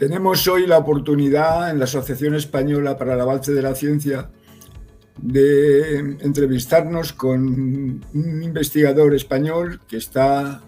Tenemos hoy la oportunidad en la Asociación Española para el Avance de la Ciencia de entrevistarnos con un investigador español que está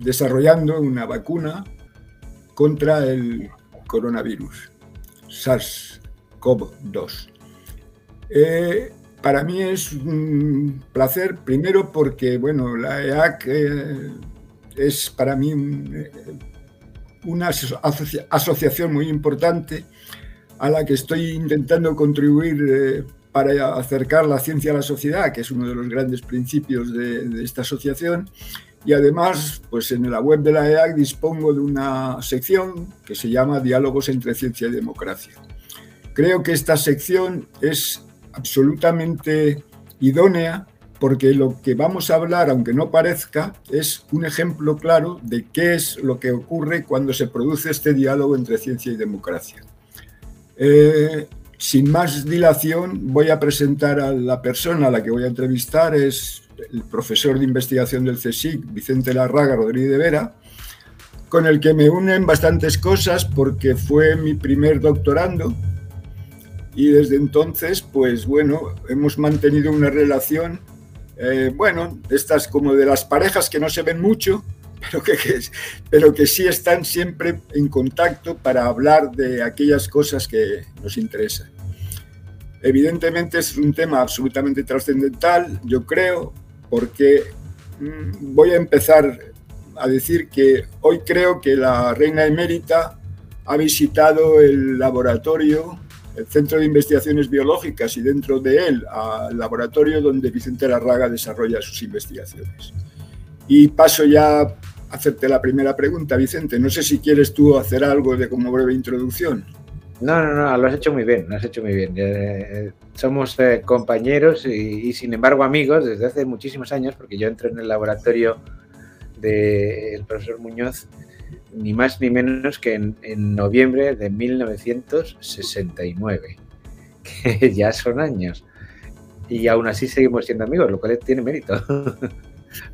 desarrollando una vacuna contra el coronavirus, SARS-CoV-2. Eh, para mí es un placer, primero porque bueno, la EAC eh, es para mí eh, una asociación muy importante a la que estoy intentando contribuir para acercar la ciencia a la sociedad, que es uno de los grandes principios de, esta asociación. Y además, pues en la web de la EAC dispongo de una sección que se llama Diálogos entre Ciencia y Democracia. Creo que esta sección es absolutamente idónea porque lo que vamos a hablar, aunque no parezca, es un ejemplo claro de qué es lo que ocurre cuando se produce este diálogo entre ciencia y democracia. Eh, sin más dilación, voy a presentar a la persona a la que voy a entrevistar, es el profesor de investigación del CSIC, Vicente Larraga Rodríguez de Vera, con el que me unen bastantes cosas porque fue mi primer doctorando y desde entonces, pues bueno, hemos mantenido una relación, eh, bueno, estas como de las parejas que no se ven mucho, pero que, pero que sí están siempre en contacto para hablar de aquellas cosas que nos interesan. Evidentemente es un tema absolutamente trascendental, yo creo, porque mm, voy a empezar a decir que hoy creo que la reina emérita ha visitado el laboratorio, Centro de Investigaciones Biológicas y dentro de él al laboratorio donde Vicente Larraga desarrolla sus investigaciones. Y paso ya a hacerte la primera pregunta, Vicente. No sé si quieres tú hacer algo de como breve introducción. No, no, no, lo has hecho muy bien, lo has hecho muy bien. Eh, somos eh, compañeros y, sin embargo amigos desde hace muchísimos años, porque yo entré en el laboratorio del profesor Muñoz ni más ni menos que en, en, noviembre de 1969, que ya son años. Y aún así seguimos siendo amigos, lo cual tiene mérito.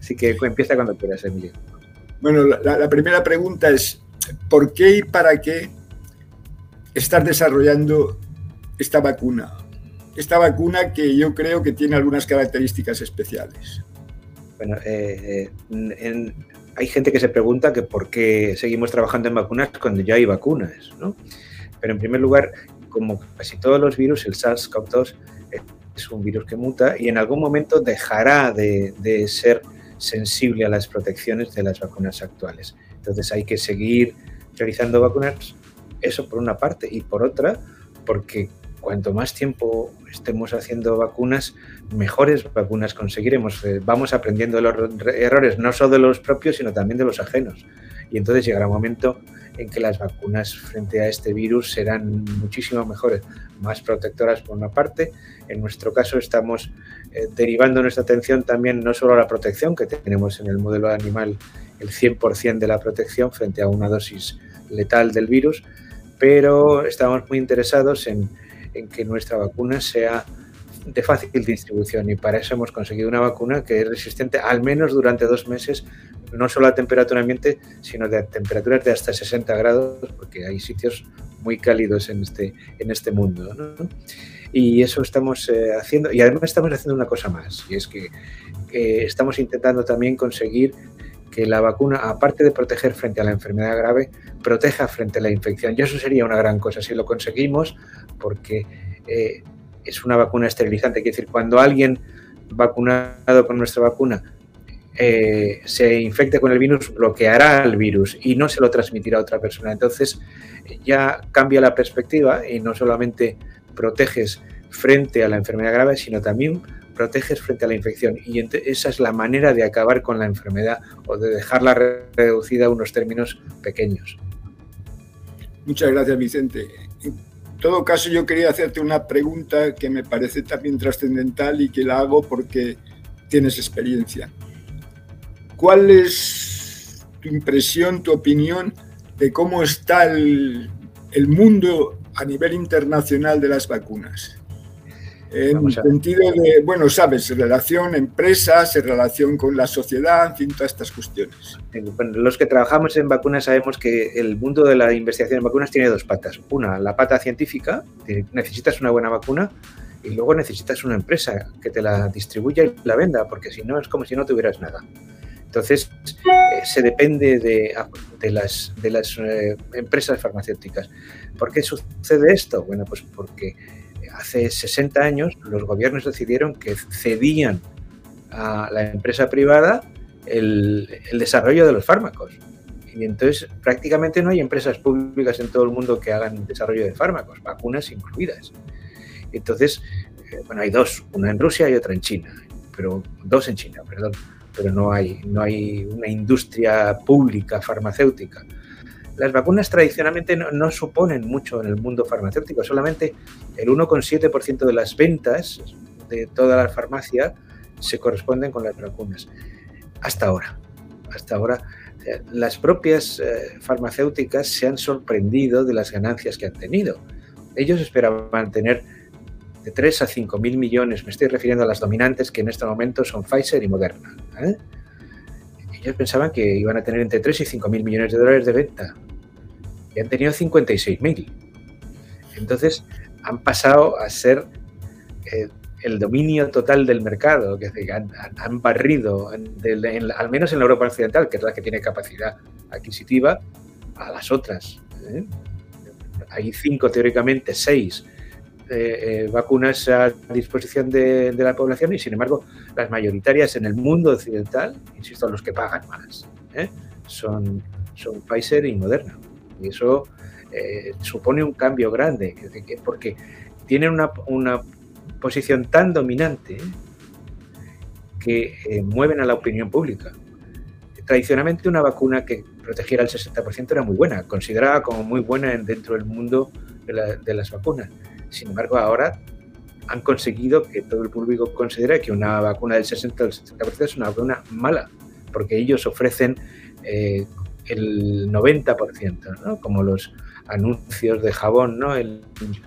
Así que empieza cuando quieras, Emilio. Bueno, la, primera pregunta es, ¿por qué y para qué estás desarrollando esta vacuna? Esta vacuna que yo creo que tiene algunas características especiales. Bueno, eh, eh, hay gente que se pregunta que por qué seguimos trabajando en vacunas cuando ya hay vacunas, ¿no? Pero en primer lugar, como casi todos los virus, el SARS-CoV-2 es un virus que muta y en algún momento dejará de, de ser sensible a las protecciones de las vacunas actuales. Entonces hay que seguir realizando vacunas, eso por una parte, y por otra, porque cuanto más tiempo estemos haciendo vacunas, mejores vacunas conseguiremos. Eh, vamos aprendiendo los errores, no solo de los propios, sino también de los ajenos. Y entonces llegará un momento en que las vacunas frente a este virus serán muchísimo mejores, más protectoras por una parte. En nuestro caso estamos eh, derivando nuestra atención también no solo a la protección que tenemos en el modelo animal, el 100% de la protección frente a una dosis letal del virus, pero estamos muy interesados en, en que nuestra vacuna sea de fácil distribución y para eso hemos conseguido una vacuna que es resistente al menos durante dos meses, no solo a temperatura ambiente, sino de temperaturas de hasta 60 grados, porque hay sitios muy cálidos en este, en este mundo. Y eso estamos eh, haciendo, y además estamos haciendo una cosa más, y es que estamos intentando también conseguir que la vacuna, aparte de proteger frente a la enfermedad grave, proteja frente a la infección. Y eso sería una gran cosa si lo conseguimos, porque eh, es una vacuna esterilizante. Quiere decir, cuando alguien vacunado con nuestra vacuna eh, se infecte con el virus, bloqueará el virus y no se lo transmitirá a otra persona. Entonces ya cambia la perspectiva y no solamente proteges frente a la enfermedad grave, sino también proteges frente a la infección. Y esa es la manera de acabar con la enfermedad o de dejarla reducida a unos términos pequeños. Muchas gracias, Vicente. En todo caso, yo quería hacerte una pregunta que me parece también trascendental y que la hago porque tienes experiencia. ¿Cuál es tu impresión, tu opinión de cómo está el, mundo a nivel internacional de las vacunas? En el sentido de, bueno, sabes, relación empresas, relación con la sociedad, en fin, todas estas cuestiones. los que trabajamos en vacunas sabemos que el mundo de la investigación en vacunas tiene dos patas. Una, la pata científica, necesitas una buena vacuna, y luego necesitas una empresa que te la distribuya y la venda, porque si no es como si no tuvieras nada. Entonces, eh, se depende de, de las, de las eh, empresas farmacéuticas. ¿Por qué sucede esto? Bueno, pues porque hace 60 años los gobiernos decidieron que cedían a la empresa privada el, desarrollo de los fármacos. Y entonces prácticamente no hay empresas públicas en todo el mundo que hagan desarrollo de fármacos, vacunas incluidas. Entonces, eh, bueno, hay dos, una en Rusia y otra en China, pero dos en China, perdón, pero no hay, no hay una industria pública farmacéutica las vacunas tradicionalmente no, suponen mucho en el mundo farmacéutico, solamente el 1,7% de las ventas de toda la farmacia se corresponden con las vacunas. Hasta ahora, hasta ahora, las propias eh, farmacéuticas se han sorprendido de las ganancias que han tenido. Ellos esperaban tener de 3 a 5 mil millones, me estoy refiriendo a las dominantes que en este momento son Pfizer y Moderna. ¿eh? Ellos pensaban que iban a tener entre 3 y 5 mil millones de dólares de venta y han tenido 56 mil. Entonces han pasado a ser eh, el dominio total del mercado, que han, barrido, al menos en la Europa Occidental, que es la que tiene capacidad adquisitiva, a las otras. ¿eh? Hay cinco, teóricamente, seis eh, vacunas a disposición de, la población y sin embargo las mayoritarias en el mundo occidental, insisto, los que pagan más, ¿eh? son, son Pfizer y Moderna. Y eso eh, supone un cambio grande, porque tienen una, una posición tan dominante que mueven a la opinión pública. Tradicionalmente una vacuna que protegiera el 60% era muy buena, considerada como muy buena dentro del mundo de las vacunas sin embargo, ahora han conseguido que todo el público considere que una vacuna del 60 o 70% es una vacuna mala, porque ellos ofrecen eh, el 90%, ¿no? como los anuncios de jabón, ¿no?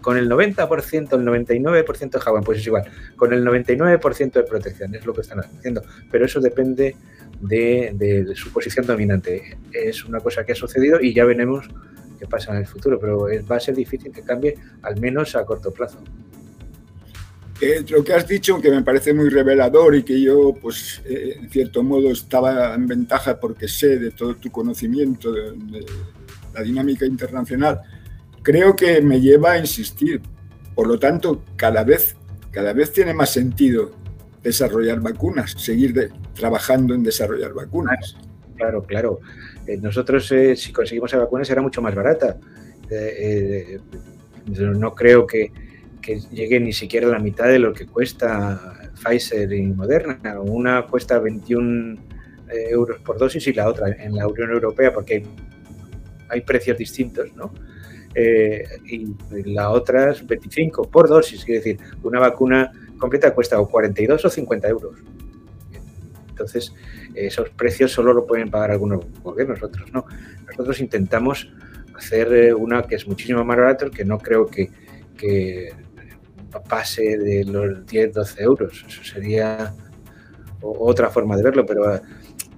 con el 90%, el 99% de jabón, pues es igual, con el 99% de protección, es lo que están haciendo, pero eso depende de, de su posición dominante. Es una cosa que ha sucedido y ya veremos qué pasa en el futuro, pero va a ser difícil que cambie, al menos a corto plazo. Eh, lo que has dicho, que me parece muy revelador y que yo, pues, eh, en cierto modo estaba en ventaja porque sé de todo tu conocimiento de, la dinámica internacional, creo que me lleva a insistir. Por lo tanto, cada vez, cada vez tiene más sentido desarrollar vacunas, seguir trabajando en desarrollar vacunas. Claro, claro. Eh, nosotros, eh, si conseguimos la vacuna, será mucho más barata. Eh, no creo que, llegue ni siquiera a la mitad de lo que cuesta Pfizer y Moderna. Una cuesta 21 euros por dosis y la otra en la Unión Europea, porque hay, precios distintos, ¿no? y la otra es 25 por dosis, es decir, una vacuna completa cuesta o 42 o 50 euros. Entonces, esos precios solo lo pueden pagar algunos gobiernos, otros no. Nosotros intentamos hacer eh, una que es muchísimo más barato, que no creo que, pase de los 10, 12 euros. Eso sería otra forma de verlo, pero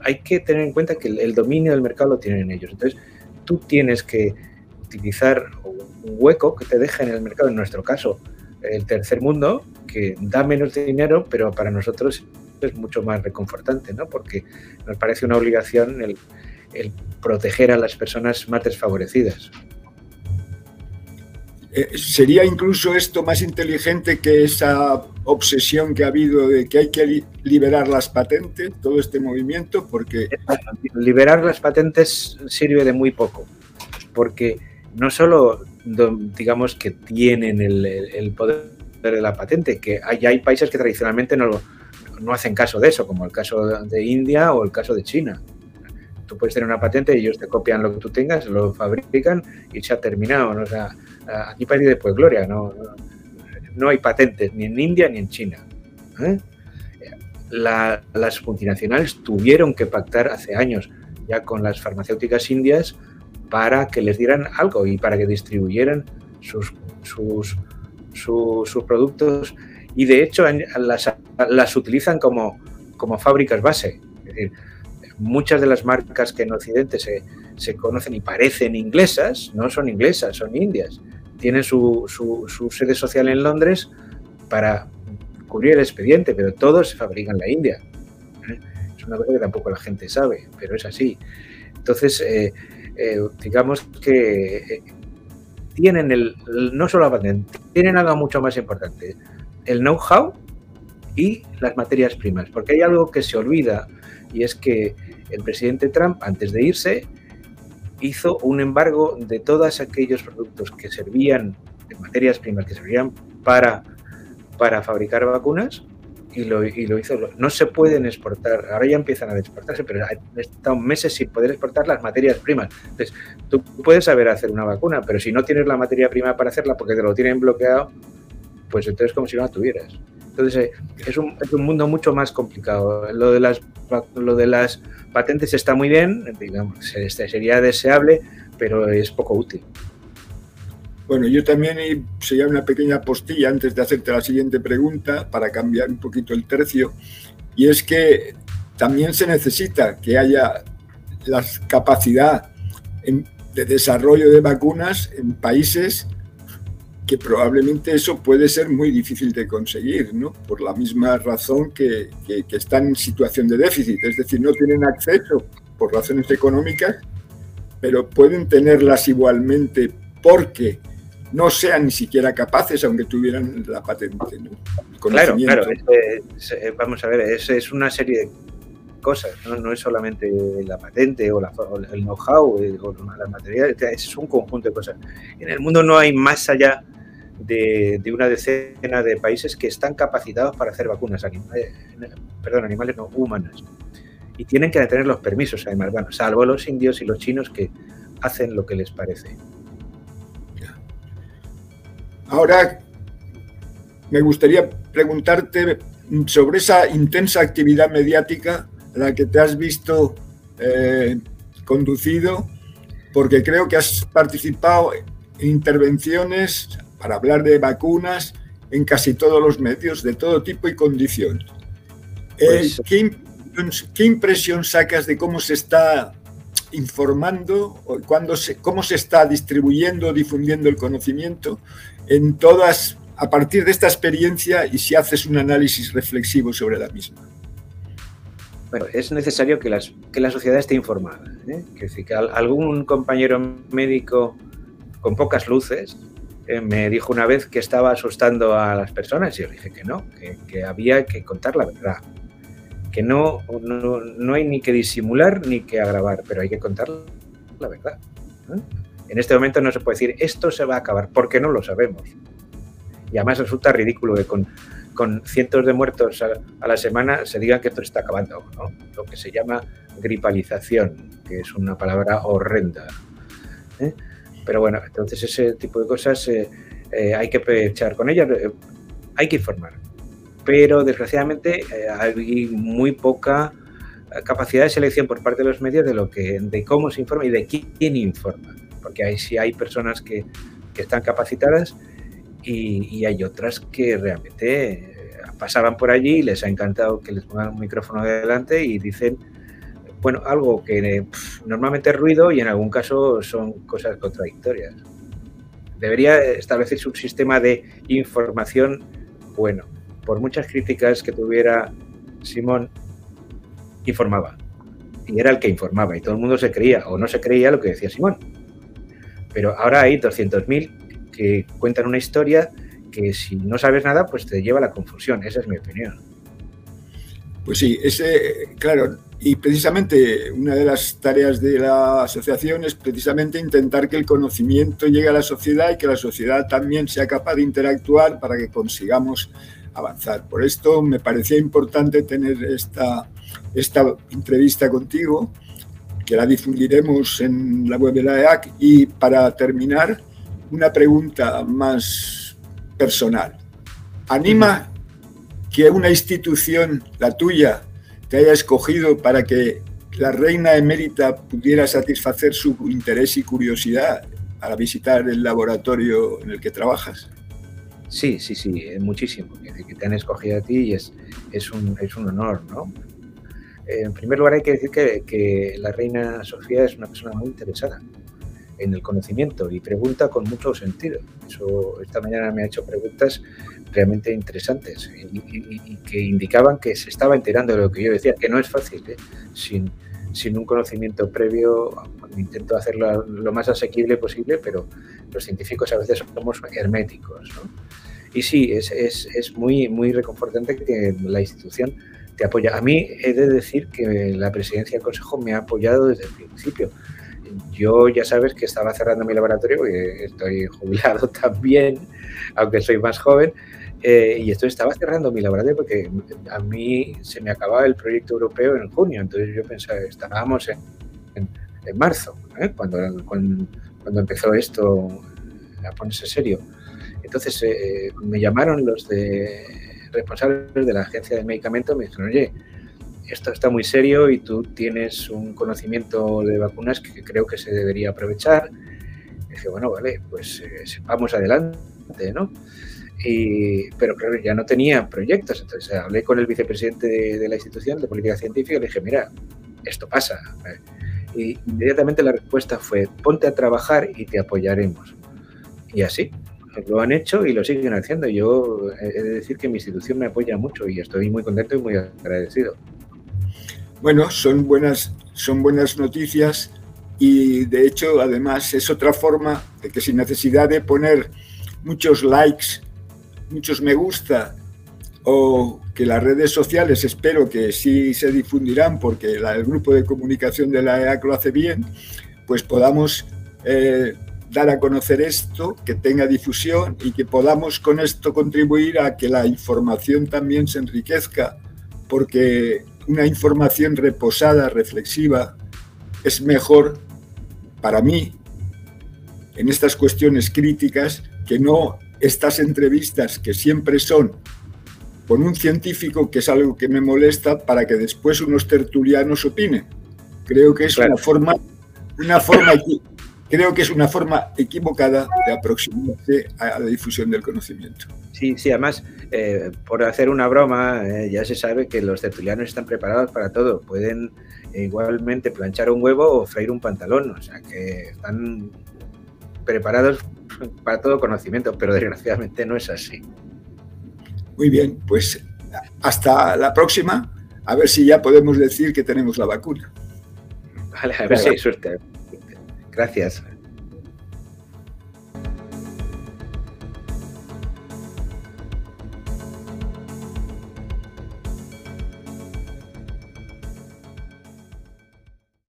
hay que tener en cuenta que el, dominio del mercado lo tienen ellos. Entonces, tú tienes que utilizar un hueco que te deje en el mercado, en nuestro caso, el tercer mundo, que da menos dinero, pero para nosotros es mucho más reconfortante, ¿no? Porque nos parece una obligación el, proteger a las personas más desfavorecidas. Eh, ¿Sería incluso esto más inteligente que esa obsesión que ha habido de que hay que liberar las patentes, todo este movimiento? Porque... Liberar las patentes sirve de muy poco, porque no solo digamos que tienen el, poder de la patente, que hay, hay países que tradicionalmente no lo, no hacen caso de eso, como el caso de India o el caso de China. Tú puedes tener una patente y ellos te copian lo que tú tengas, lo fabrican y se ha terminado. O sea, aquí parece después gloria, no, no hay patentes ni en India ni en China. ¿eh? las multinacionales tuvieron que pactar hace años ya con las farmacéuticas indias para que les dieran algo y para que distribuyeran sus, sus, sus productos y de hecho las, utilizan como, como fábricas base. Muchas de las marcas que en Occidente se, se conocen y parecen inglesas, no son inglesas, son indias. Tienen su, su, sede social en Londres para cubrir el expediente, pero todos se fabrican en la India. Es una cosa que tampoco la gente sabe, pero es así. Entonces, eh, eh, digamos que eh, tienen el, no solo la patente, tienen algo mucho más importante, el know-how y las materias primas, porque hay algo que se olvida y es que el presidente Trump, antes de irse, hizo un embargo de todos aquellos productos que servían, de materias primas que servían para, para fabricar vacunas, y lo, y lo, hizo. No se pueden exportar, ahora ya empiezan a exportarse, pero han estado meses sin poder exportar las materias primas. Entonces, tú puedes saber hacer una vacuna, pero si no tienes la materia prima para hacerla porque te lo tienen bloqueado, pues entonces como si no la tuvieras. Entonces, eh, es un, es un mundo mucho más complicado. Lo de las, lo de las patentes está muy bien, digamos, sería deseable, pero es poco útil. Bueno, yo también sería una pequeña postilla antes de hacerte la siguiente pregunta para cambiar un poquito el tercio, y es que también se necesita que haya la capacidad de desarrollo de vacunas en países que probablemente eso puede ser muy difícil de conseguir, ¿no? Por la misma razón que, que, están en situación de déficit, es decir, no tienen acceso por razones económicas, pero pueden tenerlas igualmente porque no sean ni siquiera capaces, aunque tuvieran la patente. ¿no? Claro, claro, vamos a ver, es, es una serie de cosas, ¿no? no es solamente la patente o, la, el know-how eh, o las materiales, es un conjunto de cosas. En el mundo no hay más allá de, una decena de países que están capacitados para hacer vacunas, animales, perdón, animales no humanas. Y tienen que tener los permisos, además, bueno, salvo los indios y los chinos que hacen lo que les parece. Ahora, me gustaría preguntarte sobre esa intensa actividad mediática a la que te has visto eh, conducido, porque creo que has participado en intervenciones para hablar de vacunas en casi todos los medios, de todo tipo y condición. Eh, pues, ¿qué, impresión sacas de cómo se está informando, o cuándo se, cómo se está distribuyendo, difundiendo el conocimiento en todas, a partir de esta experiencia y si haces un análisis reflexivo sobre la misma? Bueno, es necesario que, las, que la sociedad esté informada. ¿eh? Que, que algún compañero médico con pocas luces eh, me dijo una vez que estaba asustando a las personas y yo dije que no, que, había que contar la verdad, que no, no, hay ni que disimular ni que agravar, pero hay que contar la verdad. En este momento no se puede decir esto se va a acabar porque no lo sabemos. Y además resulta ridículo que con, con cientos de muertos a, la semana se diga que esto está acabando, ¿no? lo que se llama gripalización, que es una palabra horrenda. ¿eh? Pero bueno, entonces ese tipo de cosas eh, eh, hay que echar con ellas, eh, hay que informar. Pero desgraciadamente hay muy poca capacidad de selección por parte de los medios de lo que de cómo se informa y de quién informa porque hay sí hay personas que, que están capacitadas y, y, hay otras que realmente pasaban por allí y les ha encantado que les pongan un micrófono delante y dicen bueno, algo que normalmente es ruido y en algún caso son cosas contradictorias. Debería establecerse un sistema de información bueno. Por muchas críticas que tuviera Simón, informaba. Y era el que informaba y todo el mundo se creía o no se creía lo que decía Simón. Pero ahora hay 200.000 que cuentan una historia que si no sabes nada, pues te lleva a la confusión. Esa es mi opinión. Pues sí, ese, claro, y precisamente una de las tareas de la asociación es precisamente intentar que el conocimiento llegue a la sociedad y que la sociedad también sea capaz de interactuar para que consigamos avanzar. Por esto me parecía importante tener esta, esta entrevista contigo, que la difundiremos en la web de la EAC. Y para terminar, una pregunta más personal. ¿Anima que una institución, la tuya, te haya escogido para que la reina emérita pudiera satisfacer su interés y curiosidad para visitar el laboratorio en el que trabajas? Sí, sí, sí, muchísimo. Que te han escogido a ti y es, es, un, es un honor, ¿no? En primer lugar, hay que decir que, que, la reina Sofía es una persona muy interesada en el conocimiento y pregunta con mucho sentido. Eso, esta mañana me ha hecho preguntas realmente interesantes y, que indicaban que se estaba enterando de lo que yo decía, que no es fácil, ¿eh? sin, sin un conocimiento previo. Intento hacerlo lo más asequible posible, pero los científicos a veces somos herméticos. ¿no? Y sí, es, es, es, muy, muy reconfortante que la institución te apoya. A mí he de decir que la presidencia del Consejo me ha apoyado desde el principio. Yo ya sabes que estaba cerrando mi laboratorio, estoy jubilado también, aunque soy más joven, eh, y esto estaba cerrando mi laboratorio porque a mí se me acababa el proyecto europeo en junio, entonces yo pensaba, estábamos en, en, marzo, ¿eh? cuando, cuando, cuando, empezó esto a ponerse serio. Entonces eh, me llamaron los de responsables de la agencia de medicamentos, me dijeron, oye, esto está muy serio y tú tienes un conocimiento de vacunas que creo que se debería aprovechar. Y dije, bueno, vale, pues vamos adelante, ¿no? Pero claro, ya no tenía proyectos. Entonces hablé con el vicepresidente de, la institución de política científica y le dije, mira, esto pasa. Y inmediatamente la respuesta fue, ponte a trabajar y te apoyaremos. Y así, lo han hecho y lo siguen haciendo. Yo he de decir que mi institución me apoya mucho y estoy muy contento y muy agradecido. Bueno, son buenas, son buenas noticias y de hecho además es otra forma de que sin necesidad de poner muchos likes muchos me gusta o que las redes sociales espero que sí se difundirán porque el grupo de comunicación de la EAC lo hace bien, pues podamos eh, dar a conocer esto, que tenga difusión y que podamos con esto contribuir a que la información también se enriquezca, porque una información reposada, reflexiva, es mejor para mí en estas cuestiones críticas que no estas entrevistas que siempre son con un científico, que es algo que me molesta, para que después unos tertulianos opinen. Creo que es una forma, una forma, creo que es una forma equivocada de aproximarse a la difusión del conocimiento. Sí, sí, además, eh, por hacer una broma, eh, ya se sabe que los tertulianos están preparados para todo. Pueden igualmente planchar un huevo o freír un pantalón, o sea que están preparados para todo conocimiento, pero desgraciadamente no es así. Muy bien, pues hasta la próxima, a ver si ya podemos decir que tenemos la vacuna. Vale, a ver si hay suerte. Gracias.